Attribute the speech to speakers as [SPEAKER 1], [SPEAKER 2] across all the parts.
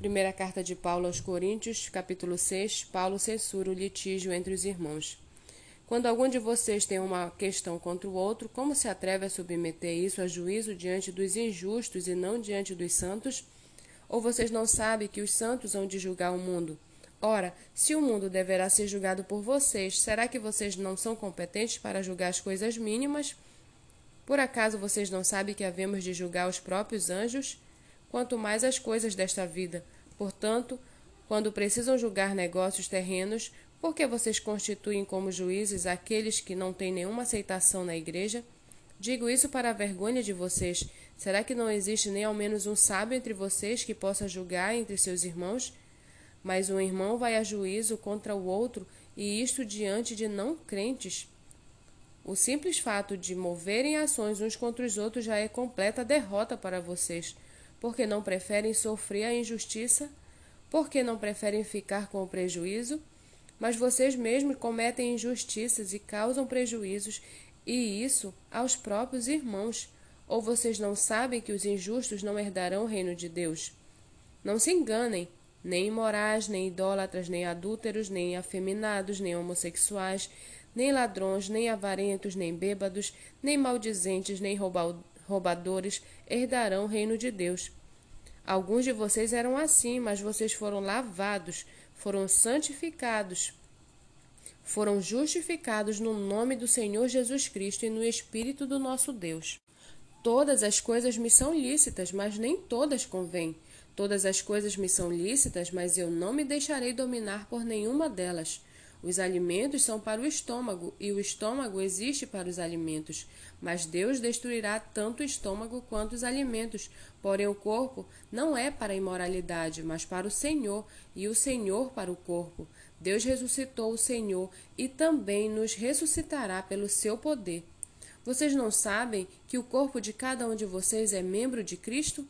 [SPEAKER 1] Primeira carta de Paulo aos Coríntios, capítulo 6, Paulo censura o litígio entre os irmãos. Quando algum de vocês tem uma questão contra o outro, como se atreve a submeter isso a juízo diante dos injustos e não diante dos santos? Ou vocês não sabem que os santos hão de julgar o mundo? Ora, se o mundo deverá ser julgado por vocês, será que vocês não são competentes para julgar as coisas mínimas? Por acaso vocês não sabem que havemos de julgar os próprios anjos? Quanto mais as coisas desta vida. Portanto, quando precisam julgar negócios terrenos, por que vocês constituem como juízes aqueles que não têm nenhuma aceitação na igreja? Digo isso para a vergonha de vocês. Será que não existe nem ao menos um sábio entre vocês que possa julgar entre seus irmãos? Mas um irmão vai a juízo contra o outro, e isto diante de não crentes. O simples fato de moverem ações uns contra os outros já é completa derrota para vocês, porque não preferem sofrer a injustiça, porque não preferem ficar com o prejuízo mas vocês mesmos cometem injustiças e causam prejuízos, e isso aos próprios irmãos. Ou vocês não sabem que os injustos não herdarão o reino de Deus? Não se enganem, nem imorais, nem idólatras, nem adúlteros, nem afeminados, nem homossexuais, nem ladrões, nem avarentos, nem bêbados, nem maldizentes, nem roubadores herdarão o reino de Deus. Alguns de vocês eram assim, mas vocês foram lavados, foram santificados, foram justificados no nome do Senhor Jesus Cristo e no Espírito do nosso Deus. Todas as coisas me são lícitas, mas nem todas convêm. Todas as coisas me são lícitas, mas eu não me deixarei dominar por nenhuma delas. Os alimentos são para o estômago, e o estômago existe para os alimentos. Mas Deus destruirá tanto o estômago quanto os alimentos. Porém, o corpo não é para a imoralidade, mas para o Senhor, e o Senhor para o corpo. Deus ressuscitou o Senhor e também nos ressuscitará pelo seu poder. Vocês não sabem que o corpo de cada um de vocês é membro de Cristo?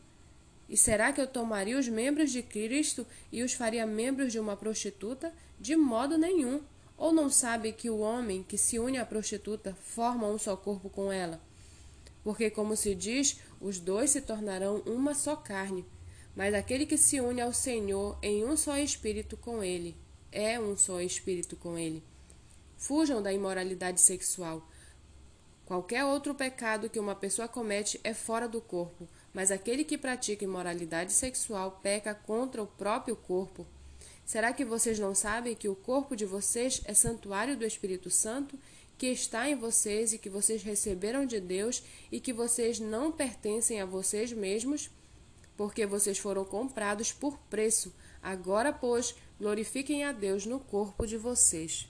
[SPEAKER 1] E será que eu tomaria os membros de Cristo e os faria membros de uma prostituta? De modo nenhum. Ou não sabe que o homem que se une à prostituta forma um só corpo com ela? Porque, como se diz, os dois se tornarão uma só carne. Mas aquele que se une ao Senhor em um só espírito com ele, é um só espírito com ele. Fujam da imoralidade sexual. Qualquer outro pecado que uma pessoa comete é fora do corpo, mas aquele que pratica imoralidade sexual peca contra o próprio corpo. Será que vocês não sabem que o corpo de vocês é santuário do Espírito Santo, que está em vocês e que vocês receberam de Deus e que vocês não pertencem a vocês mesmos? Porque vocês foram comprados por preço. Agora, pois, glorifiquem a Deus no corpo de vocês.